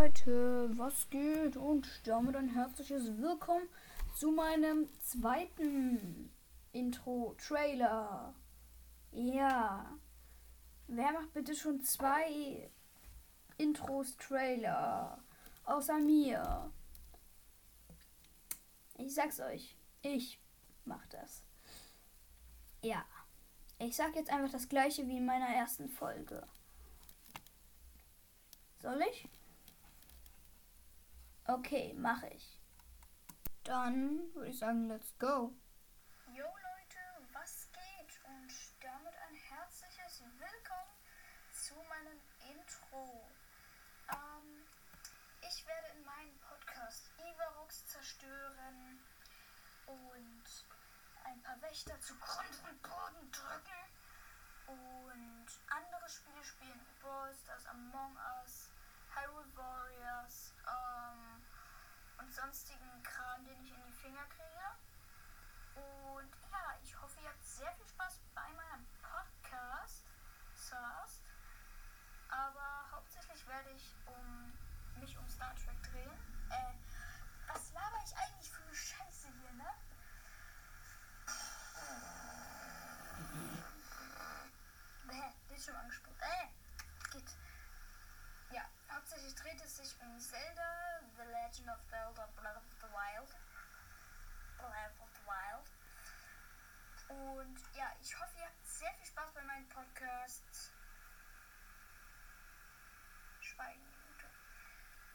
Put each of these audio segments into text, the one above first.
Leute, was geht? Und damit ein herzliches Willkommen zu meinem zweiten Intro-Trailer. Ja, wer macht bitte schon zwei Intros-Trailer? Außer mir. Ich sag's euch, ich mach das. Ja, ich sag jetzt einfach das gleiche wie in meiner ersten Folge. Soll ich? Okay, mache ich. Dann würde ich sagen, let's go. Jo Leute, was geht? Und damit ein herzliches Willkommen zu meinem Intro. Ähm, ich werde in meinem Podcast Ivarox zerstören und ein paar Wächter zu Grund und Boden drücken und andere Spiele spielen. Brawl Stars, Among Us, Hyrule Warriors ähm, und sonstigen Kram, den ich in die Finger kriege. Und ja, ich hoffe, ihr habt sehr viel Spaß bei meinem Podcast. Surst. Aber hauptsächlich werde ich um mich um Star Trek drehen. Äh, was laber ich eigentlich für eine Scheiße hier, ne? Bäh, Bildschirm angesprochen. Äh, geht. Ja, hauptsächlich dreht es sich um Zelda, Und ja, ich hoffe, ihr habt sehr viel Spaß bei meinem Podcast. Schweigenminute.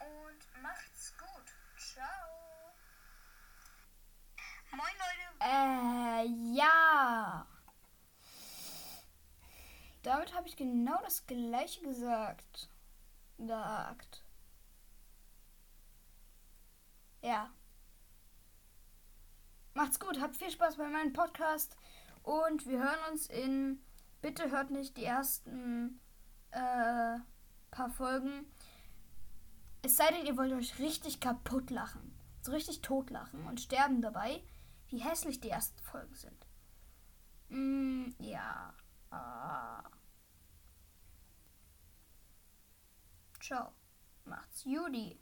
Und macht's gut. Ciao. Moin Leute. Äh, ja. Damit habe ich genau das gleiche gesagt. Gesagt. Ja. Macht's gut, habt viel Spaß bei meinem Podcast und wir hören uns in. Bitte hört nicht die ersten äh, paar Folgen. Es sei denn, ihr wollt euch richtig kaputt lachen. So richtig totlachen und sterben dabei, wie hässlich die ersten Folgen sind. Mm, ja. Ah. Ciao. Macht's Judy.